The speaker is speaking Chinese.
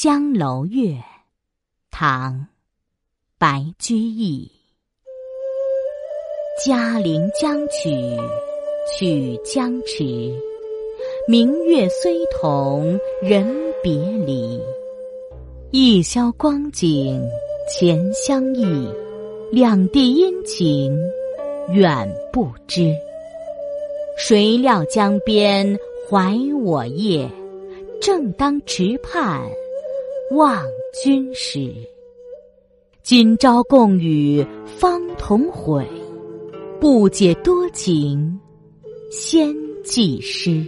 江楼月，唐·白居易。嘉陵江曲曲江池，明月虽同人别离。一宵光景前相忆，两地阴晴远不知。谁料江边怀我夜，正当池畔。望君时，今朝共语方同悔，不解多情先寄诗。